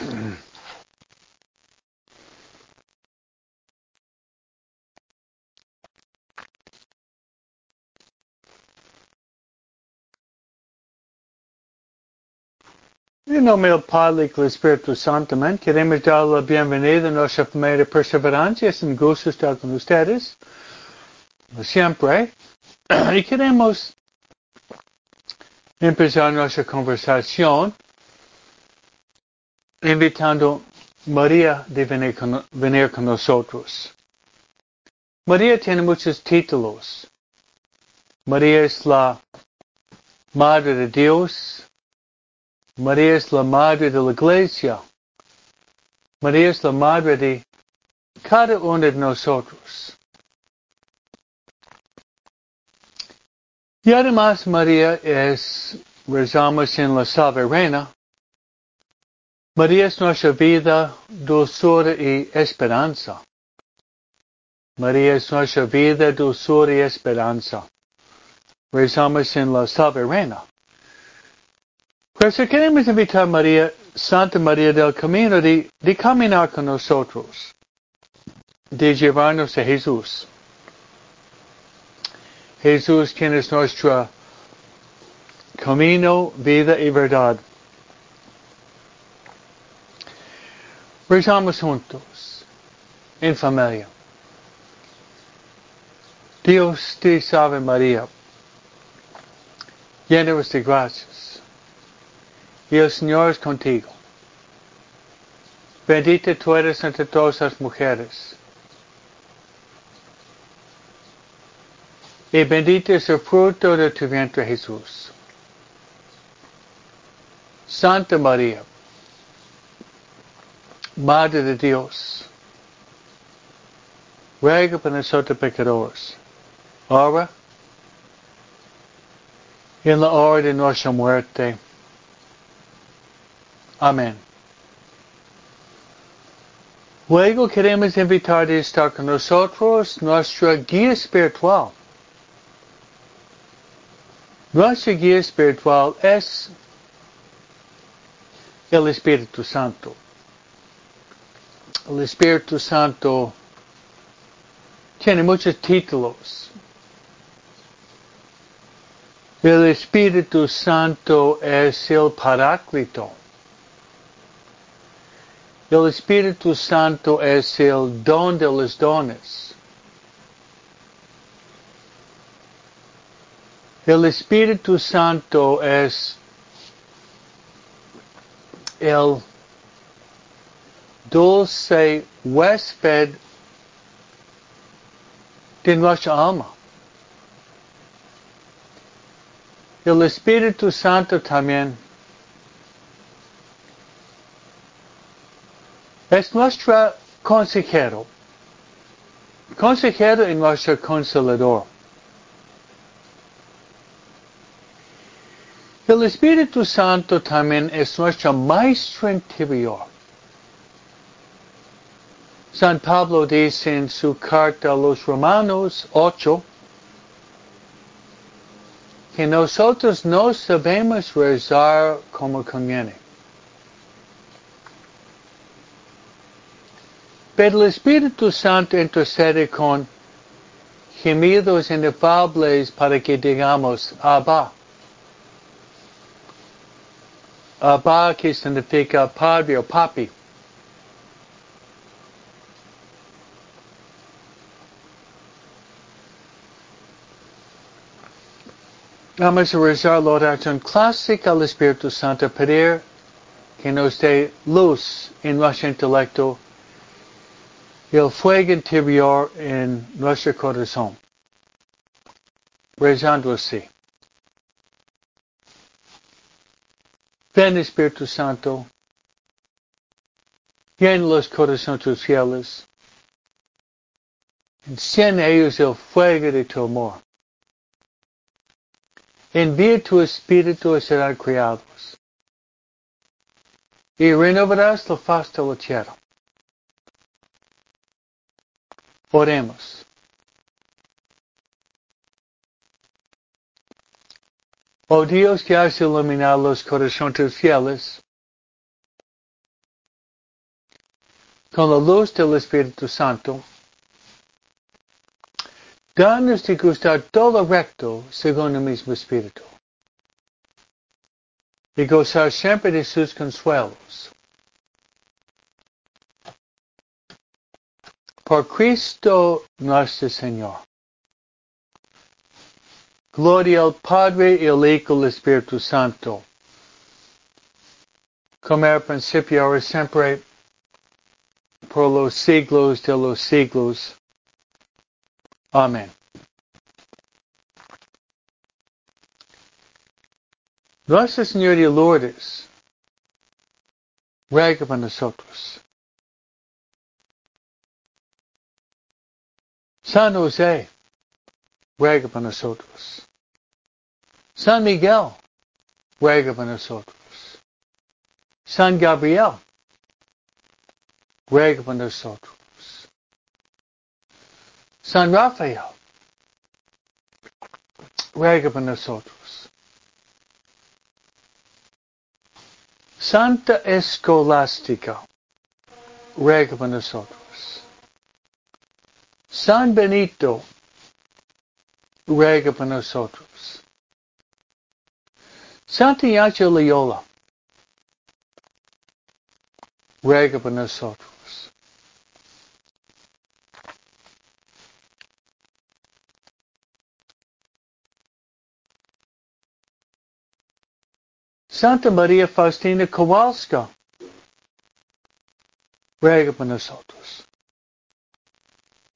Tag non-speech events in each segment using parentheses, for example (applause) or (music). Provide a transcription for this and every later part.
En nombre del Padre y Espíritu Santo. Queremos dar la bienvenida a nuestra de perseverancia. Es un gusto estar con ustedes, siempre. Eh. (clears throat) Y queremos empezar nuestra conversación invitando María de venir con, nosotros. María tiene muchos títulos. María es la Madre de Dios, María es la madre de la iglesia. María es la madre de cada uno de nosotros. Y además María es, rezamos en la soberana, María es nuestra vida, dulzura y esperanza. María es nuestra vida, dulzura y esperanza. Rezamos en la soberana. Si queremos invitar a María, Santa María del Camino, de, de caminar con nosotros, de llevarnos a Jesús. Jesús quien es nuestro camino, vida y verdad. Rezamos juntos, en familia. Dios te salve María, llena de gracias. Y el Señor es contigo. Bendita tú eres entre todas las mujeres. Y bendito es el fruto de tu vientre Jesús. Santa María, Madre de Dios, ruega por nosotros pecadores, ahora y en la hora de nuestra muerte. Amén. Luego queremos invitar a estar con nosotros nuestra guía espiritual. Nuestra guía espiritual es el Espíritu Santo. El Espíritu Santo tiene muchos títulos. El Espíritu Santo es el Paráclito. El Espíritu Santo es el don de los dones. El Espíritu Santo es el dulce huésped de nuestra alma. El Espíritu Santo también es nuestro consejero, consejero y nuestro consolador. El Espíritu Santo también es nuestro maestro interior. San Pablo dice en su carta a los Romanos 8 que nosotros no sabemos rezar como conviene. Pero el Espíritu Santo intercede con gemidos inefables para que digamos Abba. Abba que significa padre o papi. Vamos a rezar la oración clásica al Espíritu Santo, pedir que nos dé luz en nuestro intelecto y el fuego interior en nuestro corazón. Rezando así. Ven Espíritu Santo, llena los corazones tus fieles, enciende ellos el fuego de tu amor. Envía tu espíritu y serán criados. Y renovarás la faz de la tierra. Oremos. Oh Dios que has iluminado los corazones fieles, con la luz del Espíritu Santo, danos de gustar todo recto según el mismo Espíritu y gozar siempre de sus consuelos. Por Cristo nuestro Señor. Gloria al Padre y al Hijo y al Espíritu Santo. Como era principio, ahora siempre, por los siglos de los siglos. Amén. Nuestra Señora de Lourdes, ruega por nosotros. San José, ruega por nosotros. San Miguel, ruega por nosotros. San Gabriel, ruega por nosotros. San Rafael, ruega por nosotros. Santa Escolástica, ruega por nosotros. San Benito, ruega por nosotros. Santiago Loyola, ruega por nosotros. Santa María Faustina Kowalska, ruega por nosotros.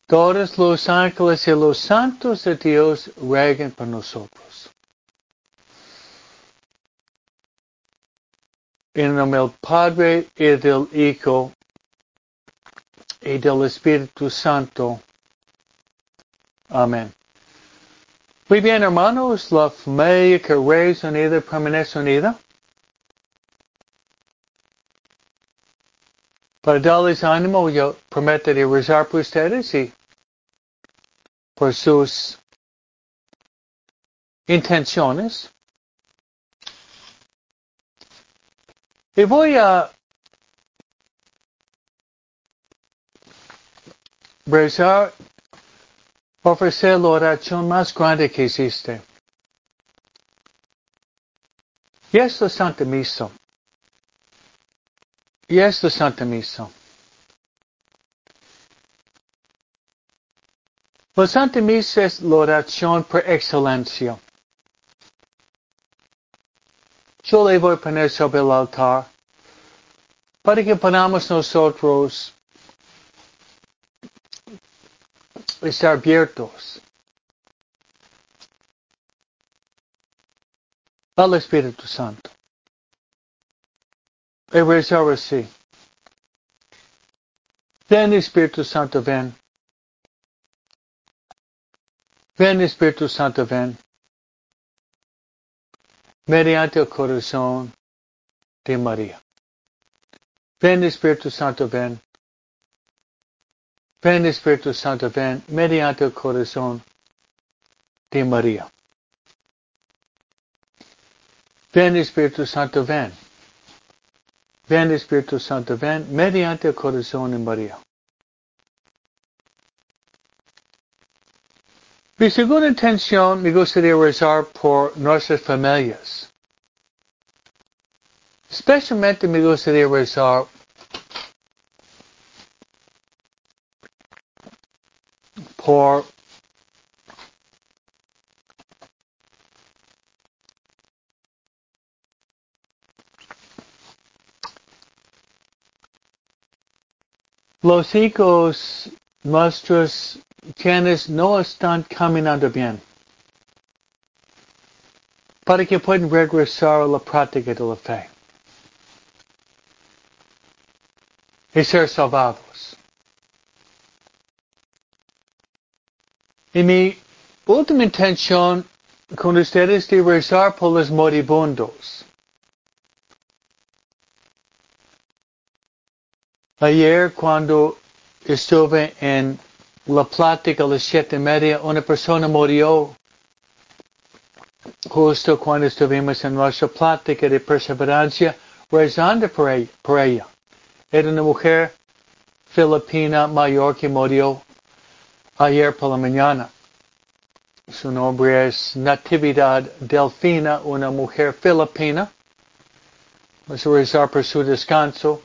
Todos los ángeles y los santos de Dios rueguen por nosotros. En nombre del Padre y del Hijo y del Espíritu Santo. Amén. Muy bien, hermanos, la familia que reza unida permanece unida. Para darles ánimo, yo prometo de rezar por ustedes y por sus intenciones. Y voy a rezar, ofrecer la oración más grande que existe. Y es la Santa Misa. Y es la Santa Misa. La Santa Misa es la oración por excelencia. Yo le voy a poner sobre el altar para que podamos nosotros estar abiertos al Espíritu Santo. Y rezar así. Ven Espíritu Santo, ven. Ven Espíritu Santo, ven. Mediante el corazón de María. Ven Espíritu Santo, ven. Ven Espíritu Santo, ven. Mediante el corazón de María. Ven Espíritu Santo, ven. Ven Espíritu Santo, ven mediante el corazón de María. Mi segunda intención me gustaría rezar por nuestras familias. Especialmente me gustaría rezar por los hijos nuestros quienes no están caminando bien, para que puedan regresar a la práctica de la fe y ser salvados. Y mi última intención con ustedes es de rezar por los moribundos. Ayer cuando estuve en la plática a las siete y media, una persona murió justo cuando estuvimos en nuestra plática de perseverancia rezando por ella. Era una mujer filipina mayor que murió ayer por la mañana. Su nombre es Natividad Delfina, una mujer filipina. Vamos a rezar por su descanso.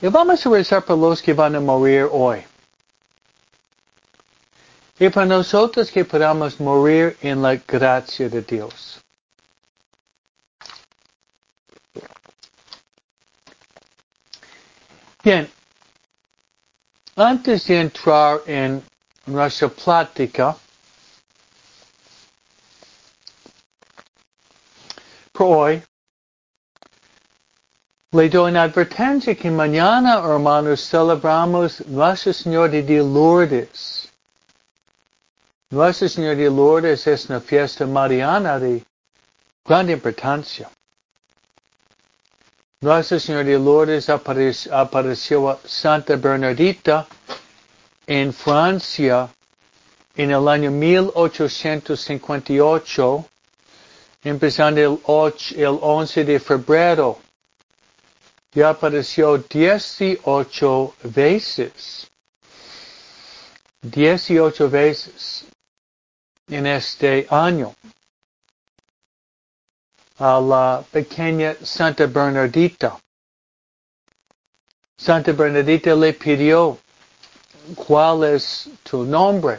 Vamos rezar por los que van a morir hoy. Y para nosotros que podamos morir en la gracia de Dios. Bien, antes de entrar en nuestra plática, por hoy, le doy una advertencia que mañana, hermanos, celebramos Nuestra Señora de Lourdes. Nuestra Señora de Lourdes es una fiesta mariana de gran importancia. Nuestra Señora de Lourdes apareció a Santa Bernardita en Francia en el año 1858 empezando el, 8, el 11 de febrero. Ya apareció 18 veces. 18 veces en este año. A la pequeña Santa Bernardita. Santa Bernardita le pidió, ¿cuál es tu nombre?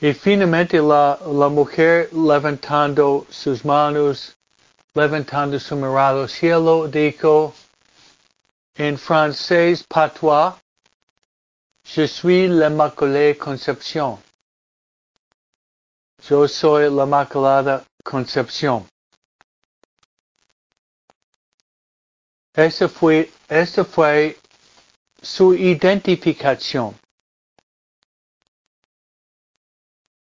Y finalmente la, la mujer levantando sus manos, levantando su mirada al cielo, dijo en francés patois, Je suis l'Immaculée Conception. Yo soy la Inmaculada Concepción. Esa fue, esa fue su identificación.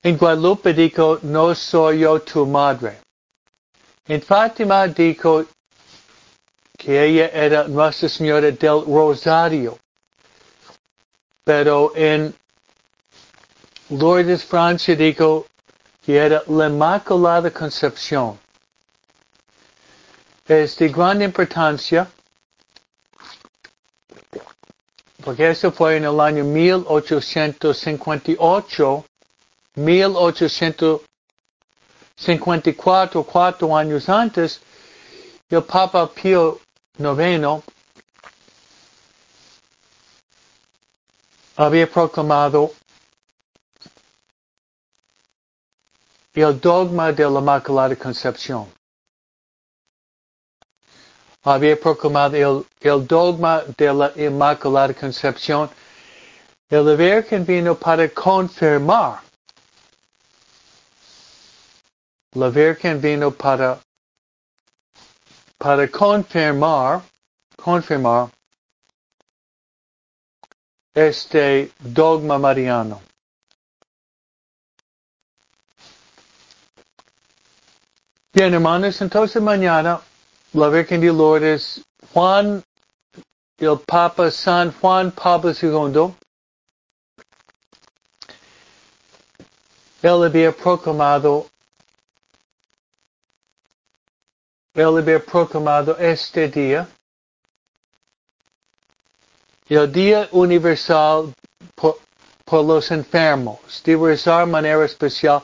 En Guadalupe dijo, no soy yo tu madre. En Fátima dijo que ella era Nuestra Señora del Rosario. Pero en Lourdes, Francia, dijo que era la Inmaculada Concepción. Es de gran importancia porque eso fue en el año 1858 1854, cuatro años antes, el Papa Pío IX había proclamado el dogma de la Inmaculada Concepción. Había proclamado el, el dogma de la Inmaculada Concepción. El Virgen vino para confirmar La Virgen vino para, para confirmar, confirmar este dogma mariano. Bien, hermanos, entonces mañana la Virgen de Lourdes, Juan, el Papa San Juan Pablo II, él había proclamado él había proclamado este día, el Día Universal por, los Enfermos, de rezar manera especial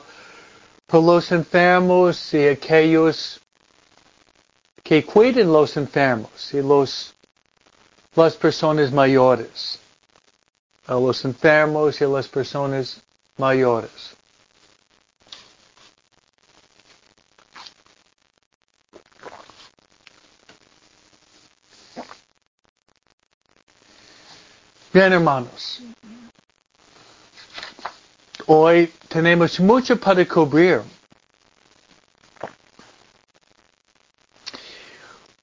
por los enfermos y aquellos que cuiden los enfermos y los, las personas mayores. A los enfermos y las personas mayores. Bien, hermanos. Hoy tenemos mucho para cubrir.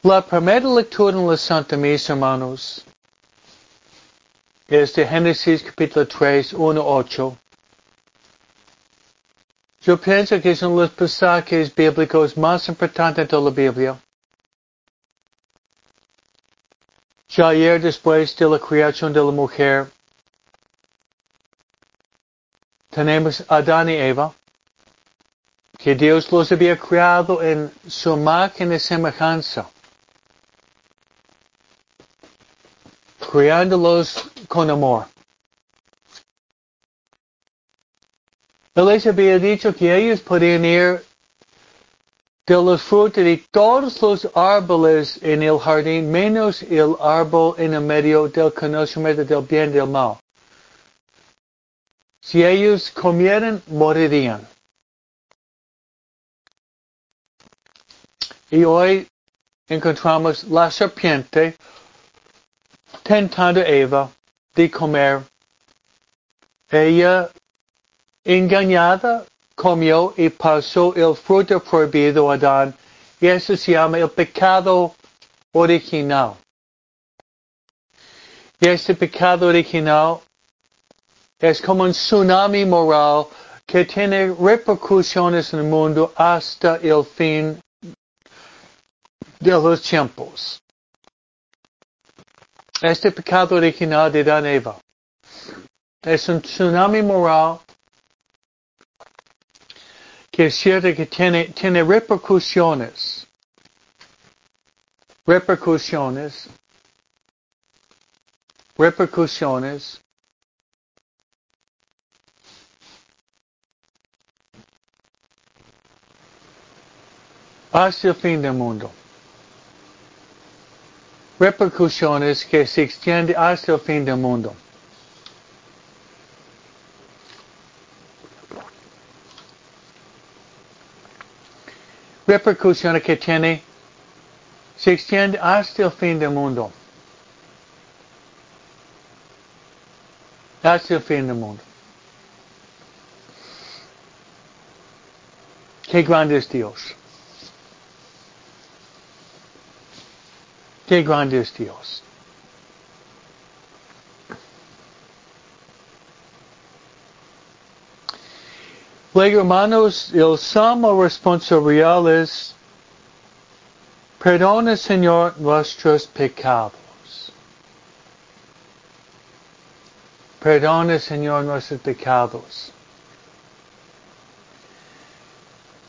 La primera lectura en la Santa Misa, hermanos, es de Génesis capítulo 3, 1, 8. Yo pienso que son los pasajes bíblicos más importantes de la Biblia. Ya ayer después de la creación de la mujer, tenemos Adán y Eva, que Dios los había creado en su máquina y semejanza. criándolos con amor. Él les había dicho que ellos podían ir de los frutos de todos los árboles en el jardín, menos el árbol en el medio del conocimiento del bien y del mal. Si ellos comieran, morirían. Y hoy encontramos la serpiente tentando a Eva de comer. Ella, engañada, comió y pasó el fruto prohibido a Adán. Y eso se llama el pecado original. Y este pecado original es como un tsunami moral que tiene repercusiones en el mundo hasta el fin de los tiempos. Este pecado original de Dan Eva es un tsunami moral que es cierto que tiene, tiene repercusiones. Repercusiones. Repercusiones. Hasta el fin del mundo. Repercusiones que se extienden hasta el fin del mundo. Repercusiones que tiene se extiende hasta el fin del mundo. Hasta el fin del mundo. Qué grande es Dios. Qué grande es Dios. Luego, hermanos, el salmo responsorial es, perdona, Señor, nuestros pecados. Perdona, Señor, nuestros pecados.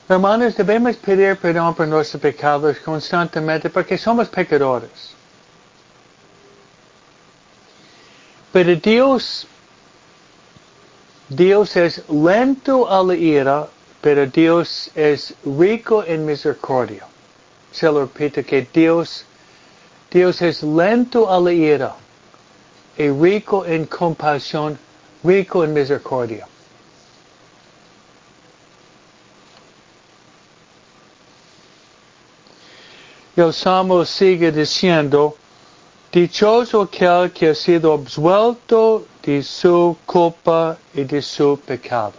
Hermanos, debemos pedir perdón por nuestros pecados constantemente porque somos pecadores. Pero Dios Dios es lento a la ira, pero Dios es rico en misericordia. Se lo repito que Dios, Dios es lento a la ira y rico en compasión, rico en misericordia. El Salmo sigue diciendo, Dichoso aquel que ha sido absuelto de su culpa y de su pecado.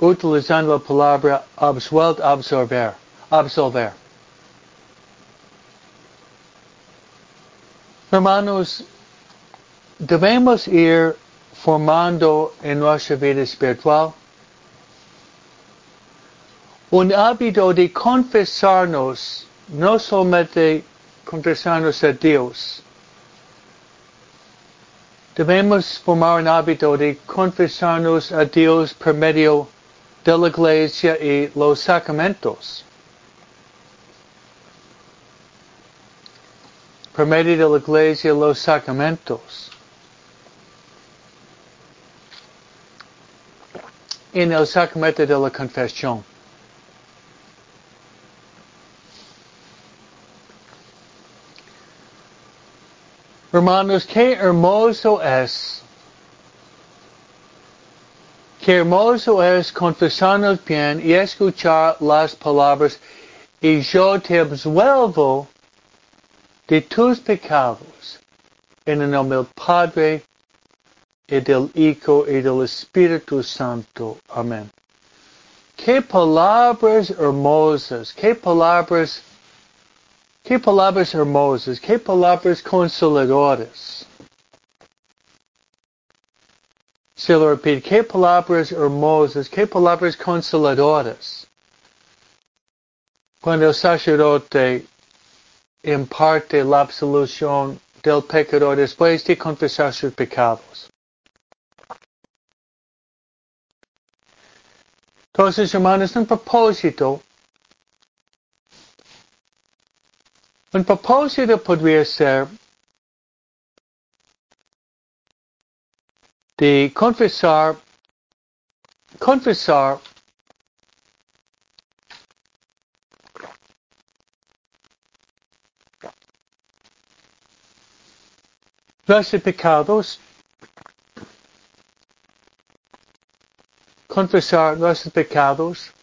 Utilizando la palabra absuelto, absorber, absolver. Hermanos, debemos ir formando en nuestra vida espiritual un hábito de confesarnos no solamente confesarnos a Dios. Debemos formar un hábito de confesarnos a Dios por medio de la iglesia y los sacramentos. Por medio de la iglesia y los sacramentos. En el sacramento de la confesión. Hermanos, qué hermoso es. Qué hermoso es confesarnos bien y escuchar las palabras y yo te absuelvo de tus pecados en el nombre del Padre y del Hijo y del Espíritu Santo. Amén. Qué palabras hermosas, qué palabras Qué palabras hermosas, qué palabras consoladoras. Se lo repito, qué palabras hermosas, qué palabras consoladoras. Cuando el sacerdote imparte la absolución del pecador después de confesar sus pecados. Entonces, hermanos, un propósito Een proposito podría ser de confesar, confesar los pecados, confesar nuestros pecados,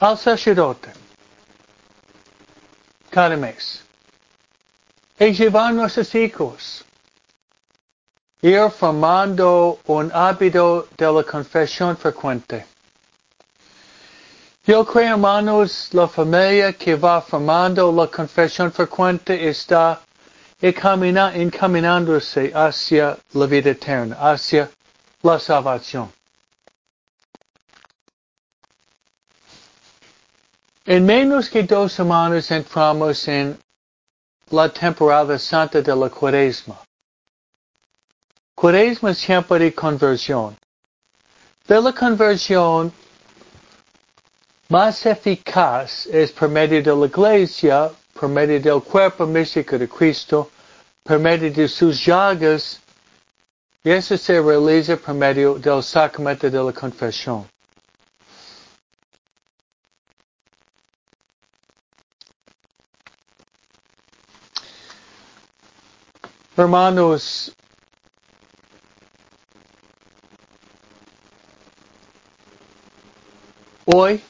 al sacerdote cada mes y llevar nuestros hijos ir formando un hábito de la confesión frecuente. Yo creo, hermanos, la familia que va formando la confesión frecuente está encaminándose hacia la vida eterna, hacia la salvación. En menos que dos semanas entramos en la temporada santa de la cuaresma. Cuaresma es tiempo de conversión. De la conversión más eficaz es por medio de la iglesia, por medio del cuerpo místico de Cristo, por medio de sus llagas, y eso se realiza por medio del sacramento de la confesión. Hermanos, hoy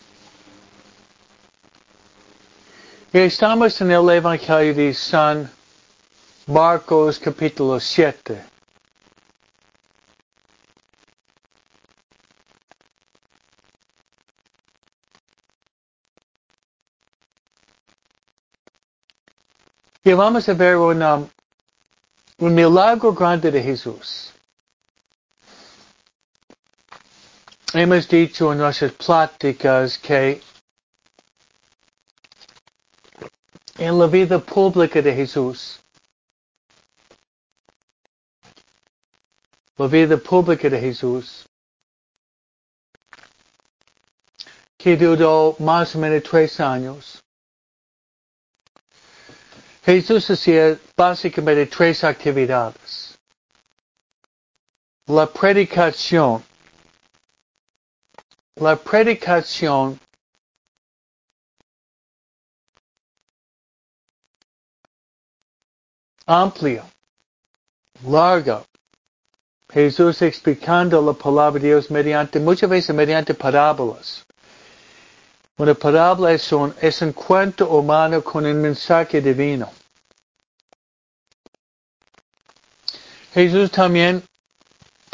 Estamos en el Evangelio de San Marcos capítulo 7. Y vamos a ver una, un milagro grande de Jesús. Hemos dicho en nuestras pláticas que en la vida pública de Jesús. La vida pública de Jesús. Que duró más o menos tres años. Jesús hacía básicamente tres actividades. La predicación. La predicación amplia, larga. Jesús explicando la palabra de Dios mediante, muchas veces mediante parábolas. Una parábola es un, es un cuento humano con un mensaje divino. Jesús también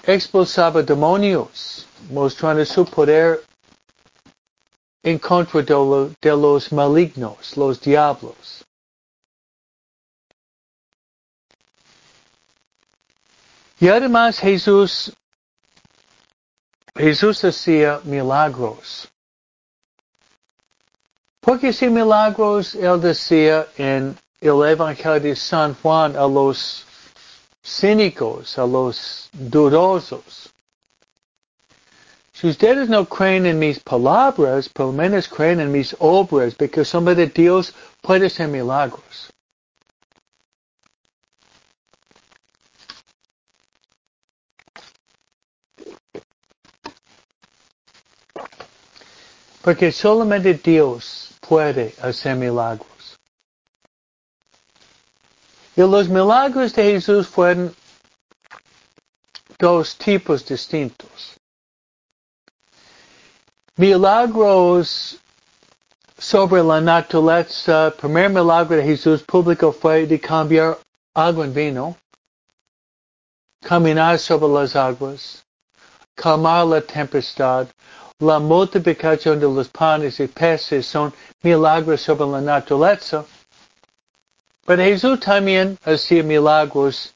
expulsaba demonios, mostrando su poder en contra de los malignos, los diablos. Y además Jesús, Jesús hacía milagros. Porque si milagros él decía en el Evangelio de San Juan a los cínicos, a los dudosos. Si ustedes no creen en mis palabras, por lo menos creen en mis obras, porque de Dios puede hacer milagros. Porque solamente Dios puede hacer milagros. Y los milagros de Jesús fueron dos tipos distintos. Milagros sobre la naturaleza. Primer milagro de Jesús público fue de cambiar agua en vino, caminar sobre las aguas, calmar la tempestad, la multiplicación de los panes y peces son milagros sobre la naturaleza. Pero Jesús también hacía milagros,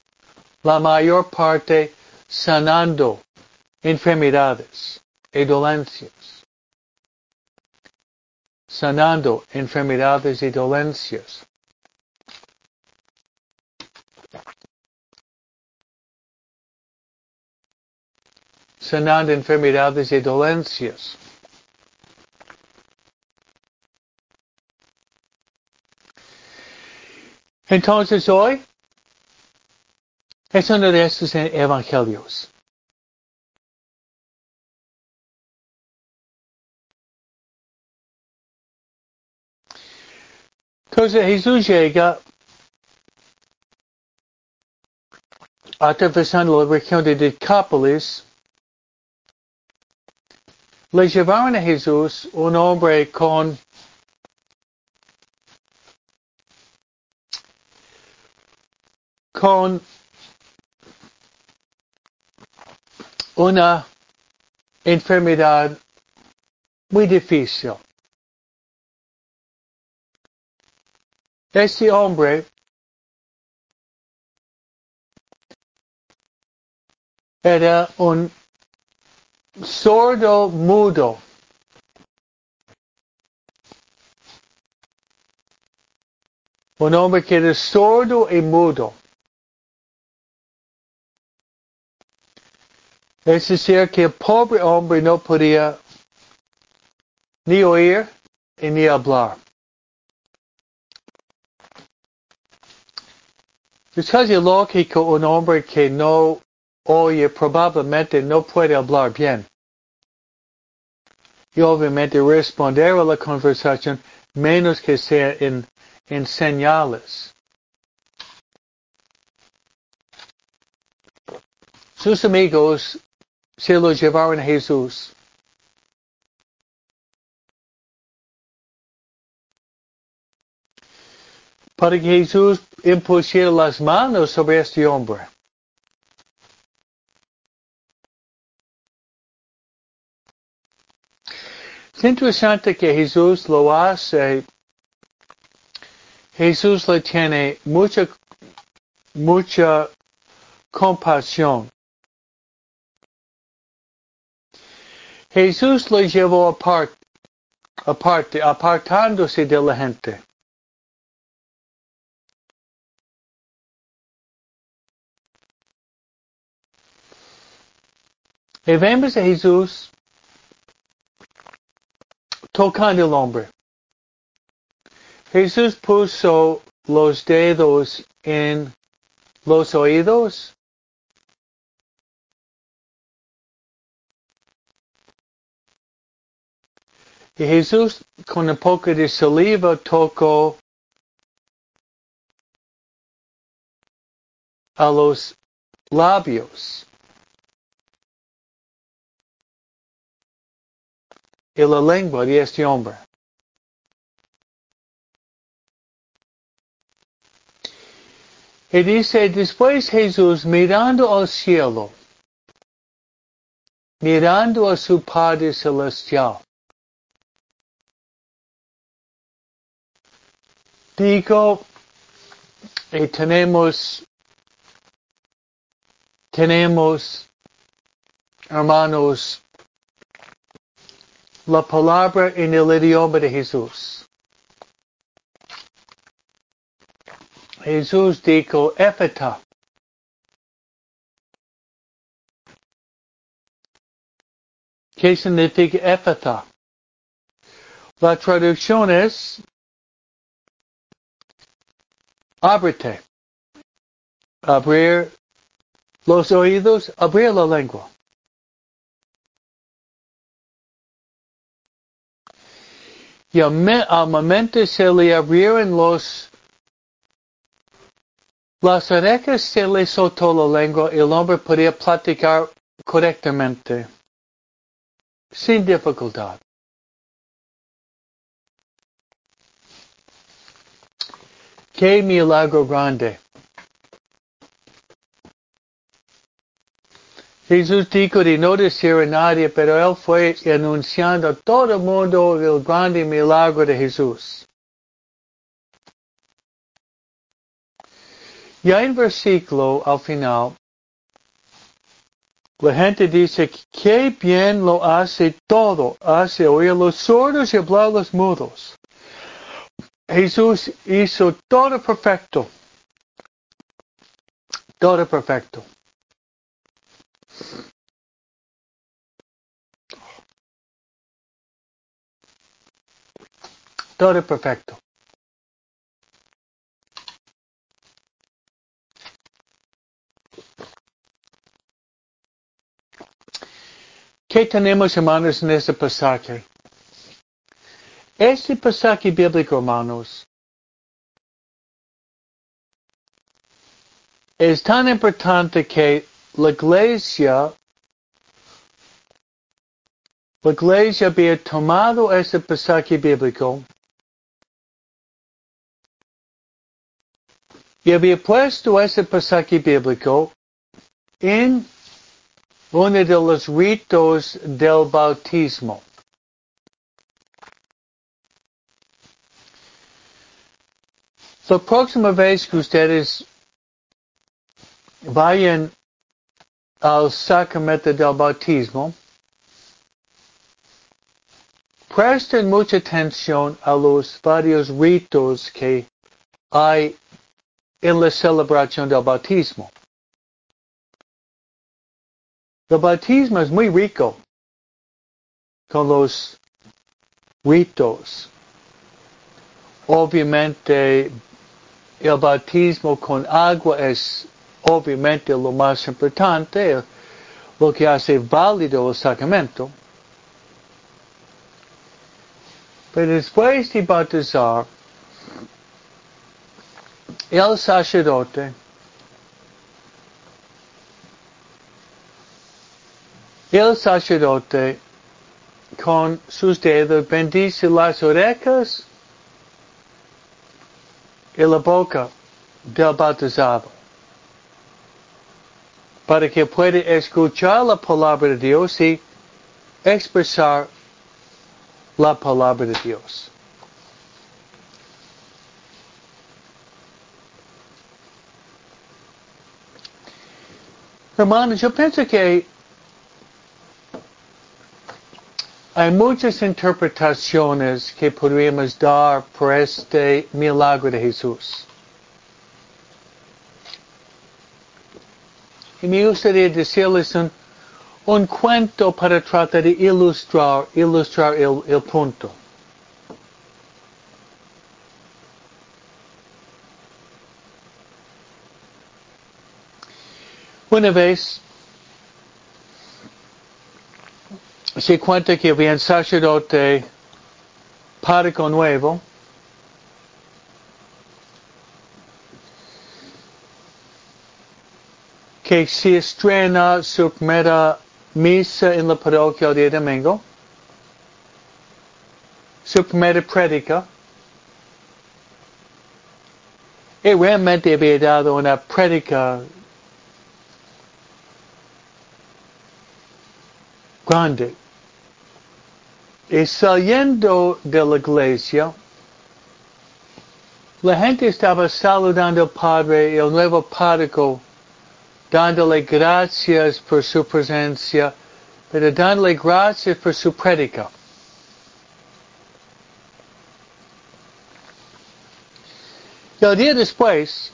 la mayor parte sanando enfermedades y dolencias. Sanando enfermedades y dolencias. Sanando enfermedades y dolencias. Entonces hoy es uno de estos evangelios. Entonces Jesús llega atravesando la región de Decápolis. Le llevaron a Jesús un hombre con con una enfermedad muy difícil. Este hombre era un sordo mudo. Un hombre que era sordo y mudo. Es decir, que el pobre hombre no podía ni oír ni hablar. Es casi lógico un hombre que no oye probablemente no puede hablar bien. Y obviamente responder a la conversación menos que sea en, en señales. Sus amigos se lo llevaron a Jesús. Para que Jesús impusiera las manos sobre este hombre. Es interesante que Jesús lo hace. Jesús le tiene mucha, mucha compasión. Jesús lo llevó aparte, aparte, apartándose de la gente. Y vemos a Jesús tocando el hombre. Jesús puso los dedos en los oídos. Y Jesús con un poco de saliva tocó a los labios. Y la lengua de este hombre. Y dice, después Jesús mirando al cielo, mirando a su Padre Celestial, digo, y tenemos, tenemos, hermanos, la palabra en el idioma de Jesús. Jesús dijo, Éfeta. ¿Qué significa Éfeta? La traducción es ábrete. Abrir los oídos, abrir la lengua. Y al momento se le abrieron los las orejas se le soltó la lengua y el hombre podía platicar correctamente, sin dificultad. Qué milagro grande. Jesús dijo de no decir a nadie, pero él fue anunciando a todo el mundo el grande milagro de Jesús. Ya en versículo al final, la gente dice, qué bien lo hace todo, hace oír los sordos y hablar los mudos. Jesús hizo todo perfecto. Todo perfecto. todo es perfecto. ¿Qué tenemos, hermanos, en este pasaje? Este pasaje bíblico, hermanos, es tan importante que la iglesia, la iglesia había tomado este pasaje bíblico y había puesto ese pasaje bíblico en uno de los ritos del bautismo. La próxima vez que ustedes vayan al sacramento del bautismo, presten mucha atención a los varios ritos que hay en la celebración del bautismo. El bautismo es muy rico con los ritos. Obviamente, el bautismo con agua es obviamente lo más importante, lo que hace válido el sacramento. Pero después de bautizar, el sacerdote el sacerdote con sus dedos bendice las orejas y la boca del bautizado para que pueda escuchar la palabra de Dios y expresar la palabra de Dios. Hermanos, yo pienso que hay muchas interpretaciones que podríamos dar por este milagro de Jesús. Y me gustaría decirles un, cuento para tratar de ilustrar, ilustrar el punto. Una vez se cuenta que había un sacerdote párroco nuevo. Que se estrena su primera misa en la parroquia el día domingo, su primera prédica, y realmente había dado una prédica grande. Y saliendo de la iglesia, la gente estaba saludando al Padre y el nuevo párroco dándole gracias por su presencia, pero dándole gracias por su prédica. Y el día después,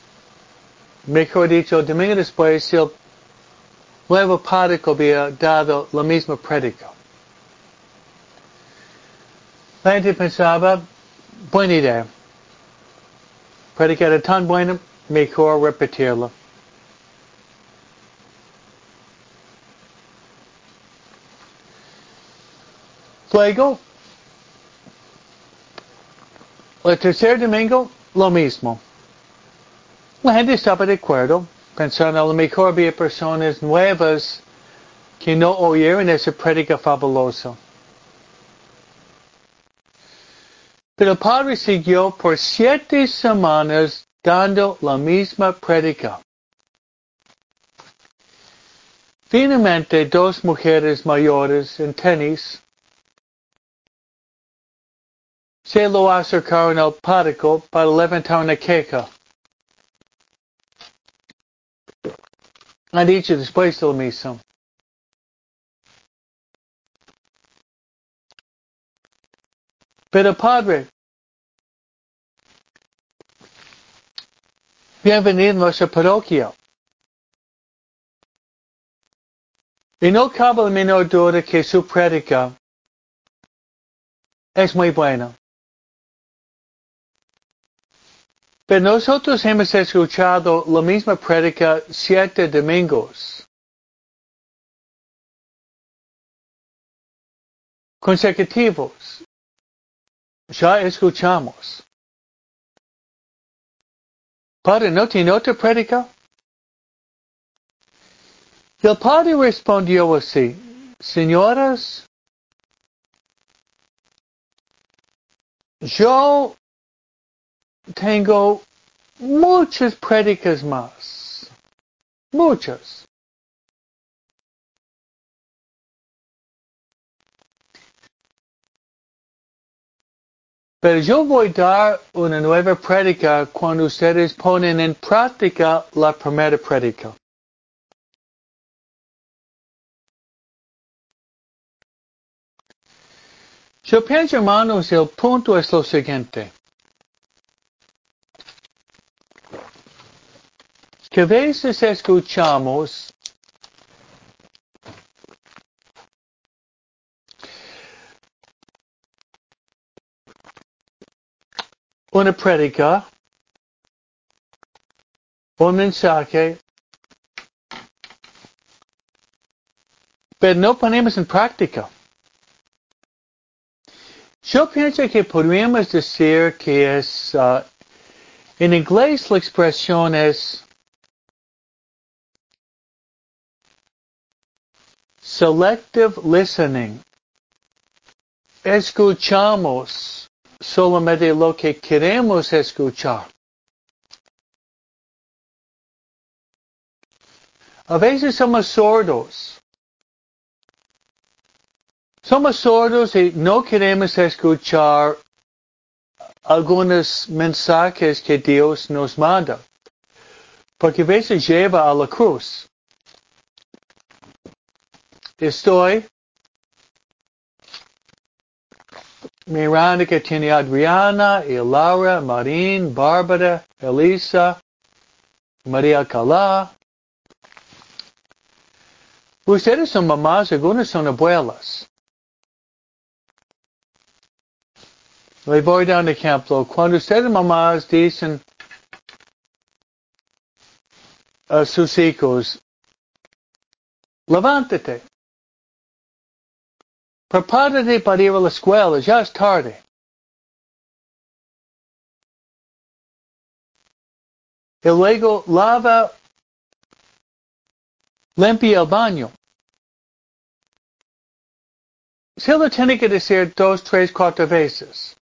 mejor dicho, el domingo después, el nuevo párroco había dado la misma prédica. La gente pensaba, buena idea. Prédica era tan buena, mejor repetirla. Luego, el tercer domingo, lo mismo. La gente estaba de acuerdo, pensando a lo mejor había personas nuevas que no oyeron esa prédica fabulosa. Pero el padre siguió por siete semanas dando la misma prédica. Finalmente, dos mujeres mayores en tenis se lo acercaron al párroco para levantar una queja. Han dicho después de la misa. Pero Padre, bienvenido a nuestra parroquia. Y no cabe la menor duda que su prédica es muy buena. Pero nosotros hemos escuchado la misma prédica siete domingos. consecutivos. Ya escuchamos. Padre, ¿no tiene otra prédica? Y el padre respondió así, señoras, yo tengo muchas prédicas más. Muchas. Pero yo voy a dar una nueva prédica cuando ustedes ponen en práctica la primera prédica. Yo pienso, hermanos, el punto es lo siguiente. Que veces escuchamos una prédica, un mensaje, pero no ponemos en práctica. Yo pienso que podríamos decir que es, uh, en inglés la expresión es selective listening. Escuchamos solamente lo que queremos escuchar. A veces somos sordos. Somos sordos y no queremos escuchar algunos mensajes que Dios nos manda, porque a veces lleva a la cruz. Estoy mirando que tiene Adriana y Laura, Marín, Bárbara, Elisa, María Calá. Ustedes son mamás, algunas son abuelas. Le voy a dar un ejemplo. Cuando ustedes mamás dicen a sus hijos, levántate, prepárate para ir a la escuela, ya es tarde. Y luego lava, limpia el baño. Se lo tiene que decir dos, tres, cuatro veces.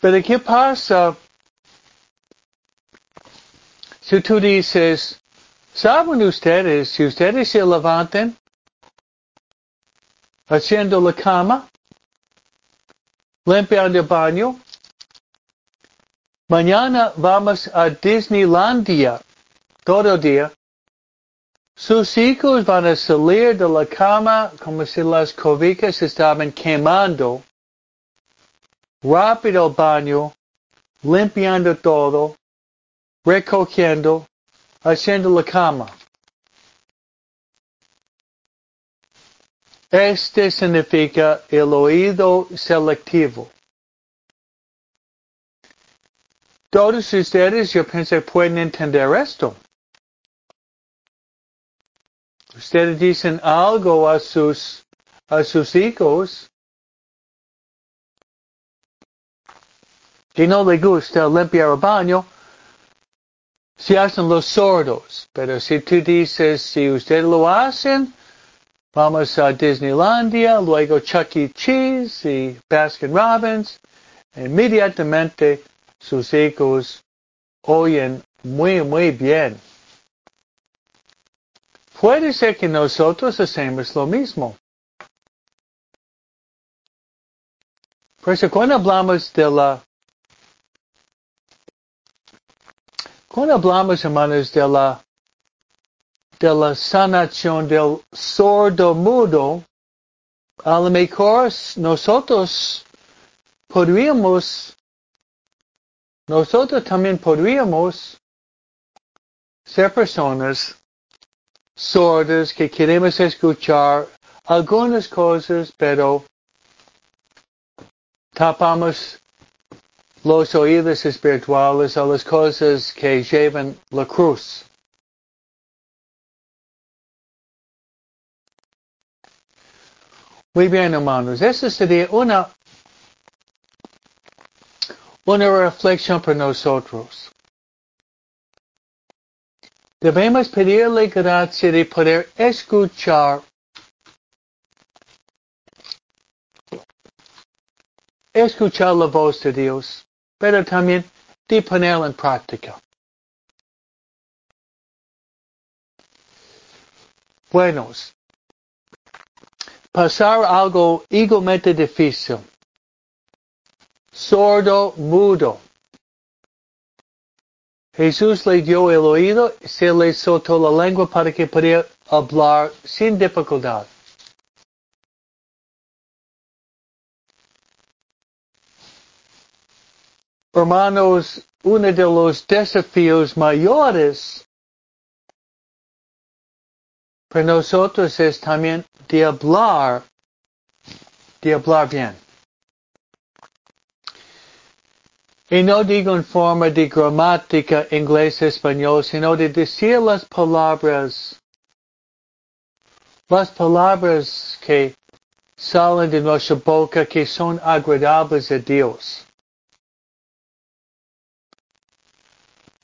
Pero ¿qué pasa si tú dices, ¿saben ustedes, si ustedes se levanten haciendo la cama, limpiando el baño, mañana vamos a Disneylandia todo el día, sus hijos van a salir de la cama como si las cobijas estaban quemando. Rápido baño, limpiando todo, recogiendo, haciendo la cama. Este significa el oído selectivo. Todos ustedes, yo pensé, pueden entender esto. Ustedes dicen algo a sus, a sus hijos que no le gusta limpiar el baño, se hacen los sordos. Pero si tú dices, si ustedes lo hacen, vamos a Disneylandia, luego Chuck E. Cheese y Baskin Robbins, inmediatamente sus hijos oyen muy, muy bien. Puede ser que nosotros hacemos lo mismo. Por eso cuando hablamos de la Cuando hablamos, hermanos, de la, de la sanación del sordo mudo, a lo mejor nosotros podríamos, nosotros también podríamos ser personas sordas que queremos escuchar algunas cosas, pero tapamos los oídos espirituales a las cosas que llevan la cruz. Muy bien, hermanos. Esta sería una, una reflexión para nosotros. Debemos pedirle gracia de poder escuchar escuchar la voz de Dios. Pero también de ponerla en práctica. Buenos. Pasar algo igualmente difícil. Sordo, mudo. Jesús le dio el oído, se le soltó la lengua para que pudiera hablar sin dificultad. Hermanos, uno de los desafíos mayores para nosotros es también de hablar, de hablar bien. Y no digo en forma de gramática inglés-español, sino de decir las palabras, las palabras que salen de nuestra boca que son agradables a Dios.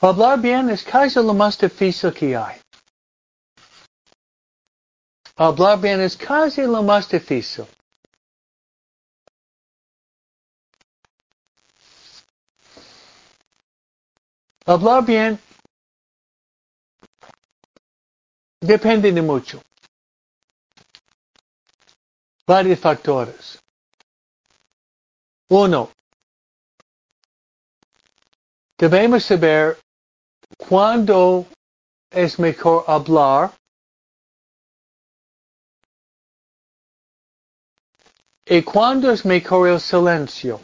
Hablar bien es casi lo más difícil que hay. Hablar bien es casi lo más difícil. Hablar bien depende de mucho. Varios factores. Uno, debemos saber cuándo es mejor hablar y cuándo es mejor el silencio.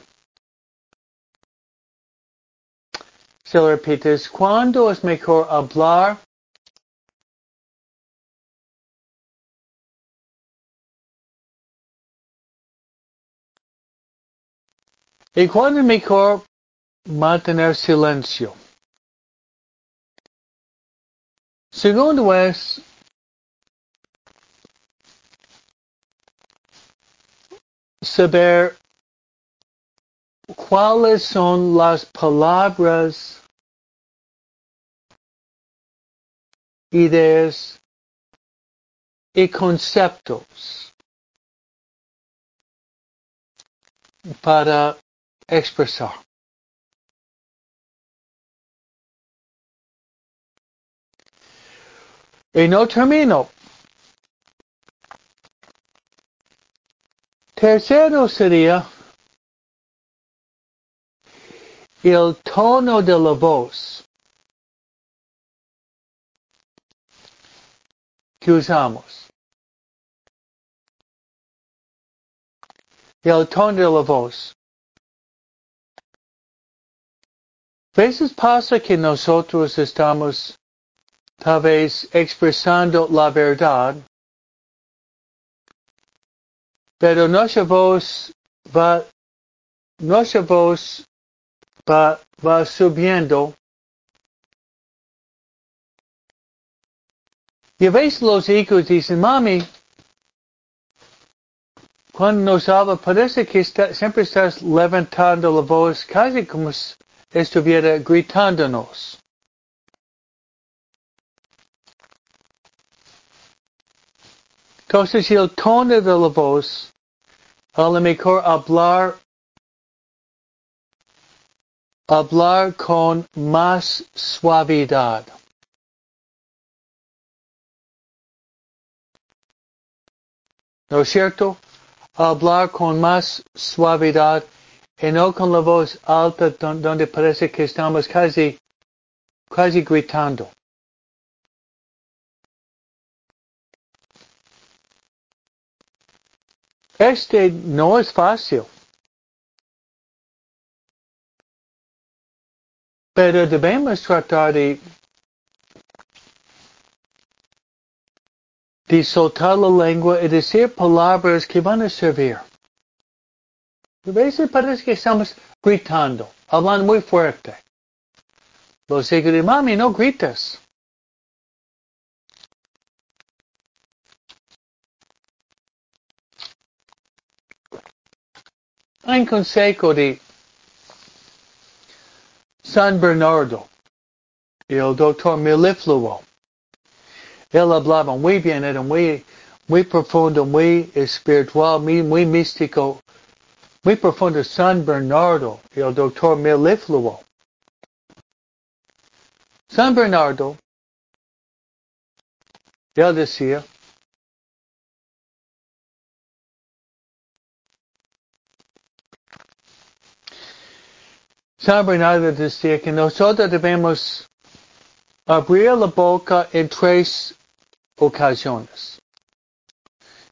Se lo repites, ¿cuándo es mejor hablar? ¿Y cuándo es mejor mantener silencio? Segundo es saber cuáles son las palabras ideas y conceptos para expresar. Y no termino. Tercero sería el tono de la voz. que usamos. El tono de la voz. A veces pasa que nosotros estamos tal vez expresando la verdad, pero nuestra voz va, nuestra voz va, va subiendo Y a los hijos dicen, mami, cuando nos habla parece que siempre estás levantando la voz casi como estuviera gritándonos. Entonces el tono de la voz, a lo mejor hablar, hablar con más suavidad. ¿No es cierto? Hablar con más suavidad y no con la voz alta donde parece que estamos casi, casi gritando. Este no es fácil. Pero debemos tratar de soltar la lengua y decir palabras que van a servir. A veces parece que estamos gritando, hablando muy fuerte. Los de mami, no grites. Hay un consejo de San Bernardo, el doctor Melifluo. Él hablaba muy bien, era muy, muy profundo, muy espiritual, muy, muy místico, muy profundo. San Bernardo, el doctor Melifluo. San Bernardo, él decía, San Bernardo decía que nosotros debemos abrir la boca en tres ocasiones.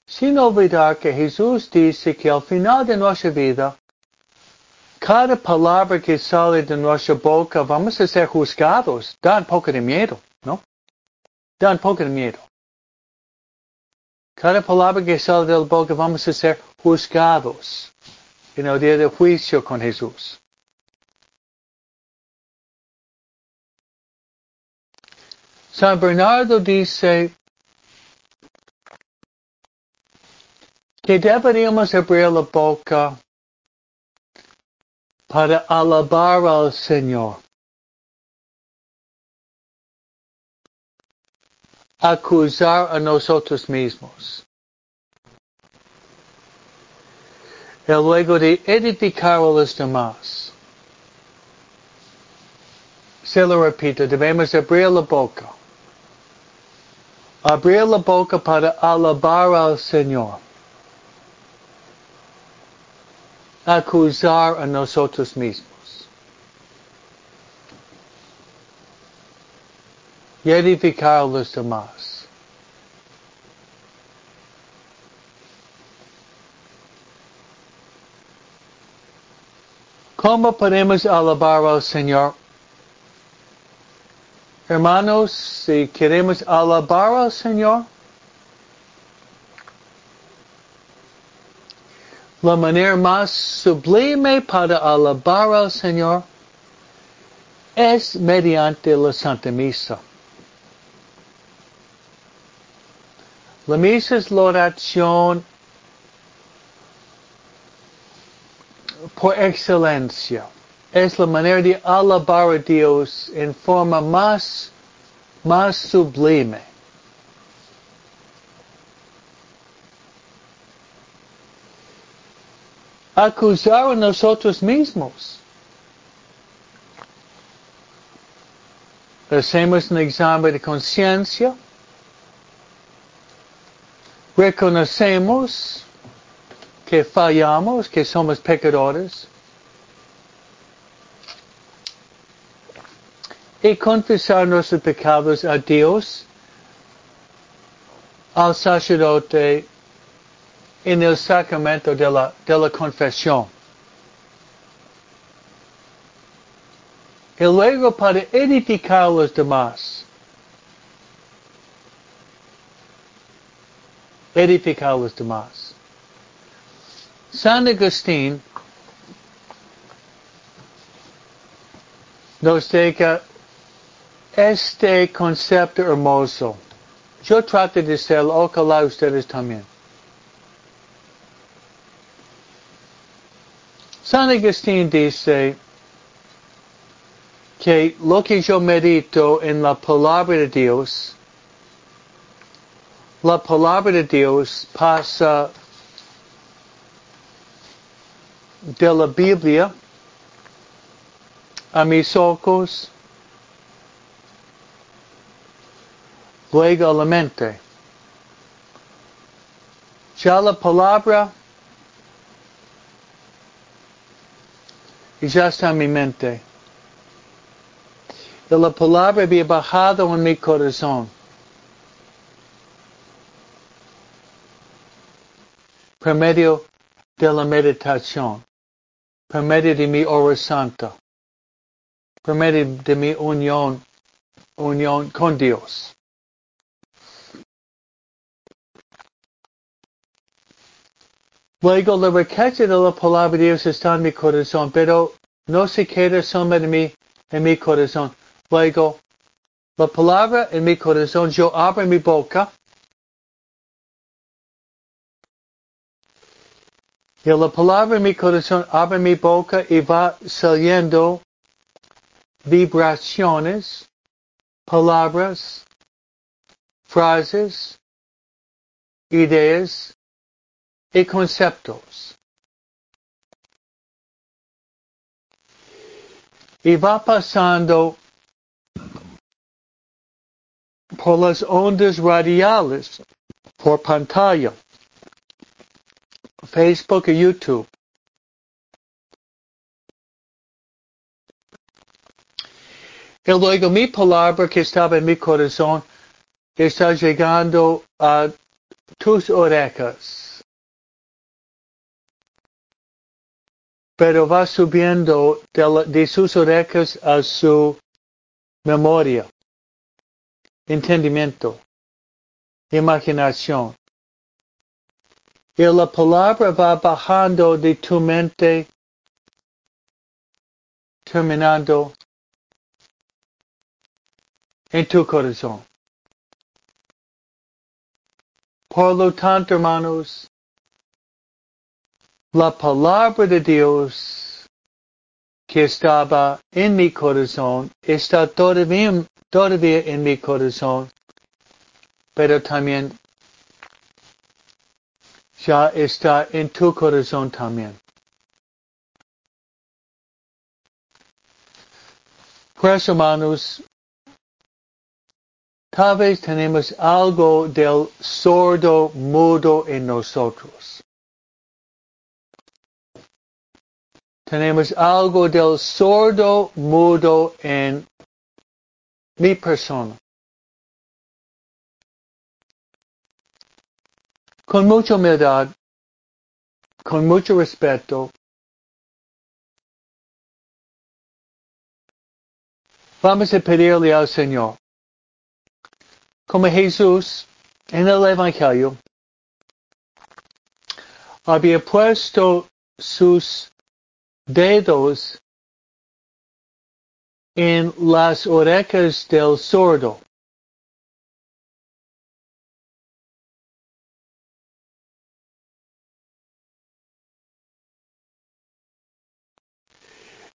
Sin olvidar que Jesús dice que al final de nuestra vida, cada palabra que sale de nuestra boca vamos a ser juzgados. Da un poco de miedo, ¿no? Da un poco de miedo. Cada palabra que sale de la boca vamos a ser juzgados en el día de juicio con Jesús. San Bernardo dice que deberíamos abrir la boca para alabar al Señor. Acusar a nosotros mismos. Y luego de edificar a los demás. Se lo repito, debemos abrir la boca abrir la boca para alabar al Señor. Acusar a nosotros mismos. Y edificar a los demás. ¿Cómo podemos alabar al Señor? Hermanos, si queremos alabar al Señor, la manera más sublime para alabar al Señor es mediante la Santa Misa. La misa es la oración por excelencia es la manera de alabar a Dios en forma más, más sublime. Acusar a nosotros mismos. Hacemos un examen de conciencia. Reconocemos que fallamos, que somos pecadores. Y confesar nuestros pecados a Dios, al sacerdote, en el sacramento de la, de la confesión. Y luego para edificar a los demás. Edificar a los demás. San Agustín nos deja este concepto hermoso. Yo trato de ser ojalá ustedes también. San Agustín dice que lo que yo medito en la palabra de Dios, la palabra de Dios pasa de la Biblia a mis ojos luego la mente. Ya la palabra y ya está mi mente. Y la palabra había bajado en mi corazón. Por medio de la meditación. Por medio de mi oración santa. Por medio de mi unión, unión con Dios. Luego la riqueza de la palabra de Dios está en mi corazón, pero no se queda solo en mi, en mi corazón. Luego, la palabra en mi corazón, yo abro mi boca Y la palabra en mi corazón abre mi boca y va saliendo vibraciones, palabras, frases, ideas y conceptos. Y va pasando por las ondas radiales, por pantalla, Facebook y YouTube. Y luego mi palabra que estaba en mi corazón está llegando a tus orejas. Pero va subiendo de, sus orejas a su memoria, entendimiento, imaginación. Y la palabra va bajando de tu mente, terminando en tu corazón. Por lo tanto, hermanos, la palabra de Dios que estaba en mi corazón está todavía, todavía en mi corazón, pero también ya está en tu corazón también. Pues hermanos, Tal vez tenemos algo del sordo mudo en nosotros. Tenemos algo del sordo mudo en mi persona. Con mucha humildad, con mucho respeto, vamos a pedirle al Señor como Jesús en el Evangelio había puesto sus dedos en las orejas del sordo.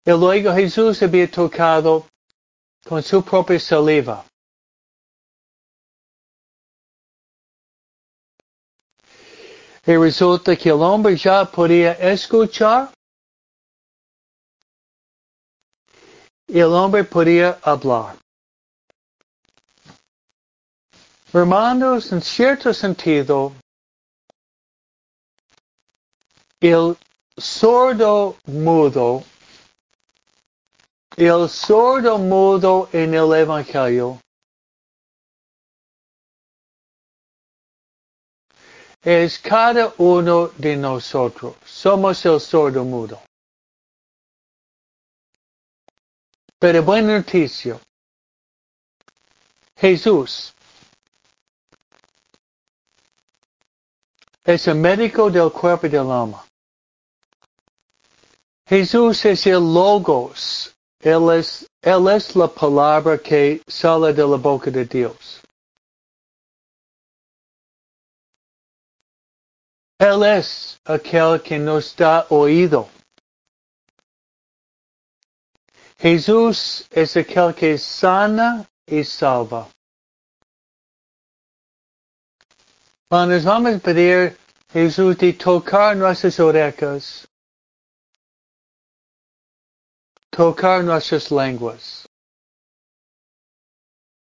Y luego Jesús había tocado con su propia saliva. Y resulta que el hombre ya podía escuchar el hombre podía hablar. Hermanos, en cierto sentido, el sordo mudo, el sordo mudo en el Evangelio, es cada uno de nosotros. Somos el sordo mudo. Pero buena noticia. Jesús es el médico del cuerpo y del alma. Jesús es el logos. Él es, la palabra que sale de la boca de Dios. Él es aquel que nos da oído. Jesús es aquel que sana y salva. Nos vamos a pedir Jesús de tocar nuestras orejas, tocar nuestras lenguas,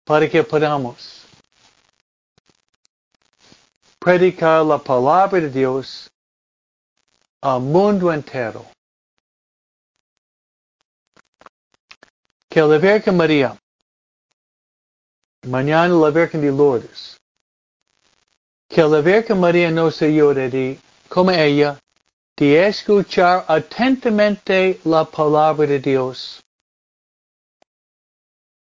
para que podamos predicar la palabra de Dios al mundo entero. Que la Virgen María, mañana la Virgen de Lourdes, que la Virgen María nos ayude de, como ella, de escuchar atentamente la palabra de Dios,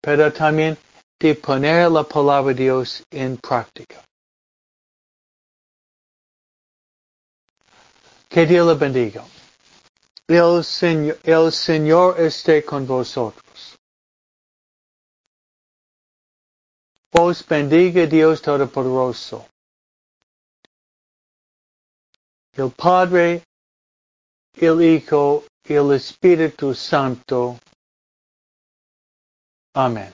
pero también de poner la palabra de Dios en práctica. Que Dios le bendiga. El Señor, el Señor esté con vosotros. Os bendiga Dios Todopoderoso. El Padre, el Hijo el Espíritu Santo. Amén.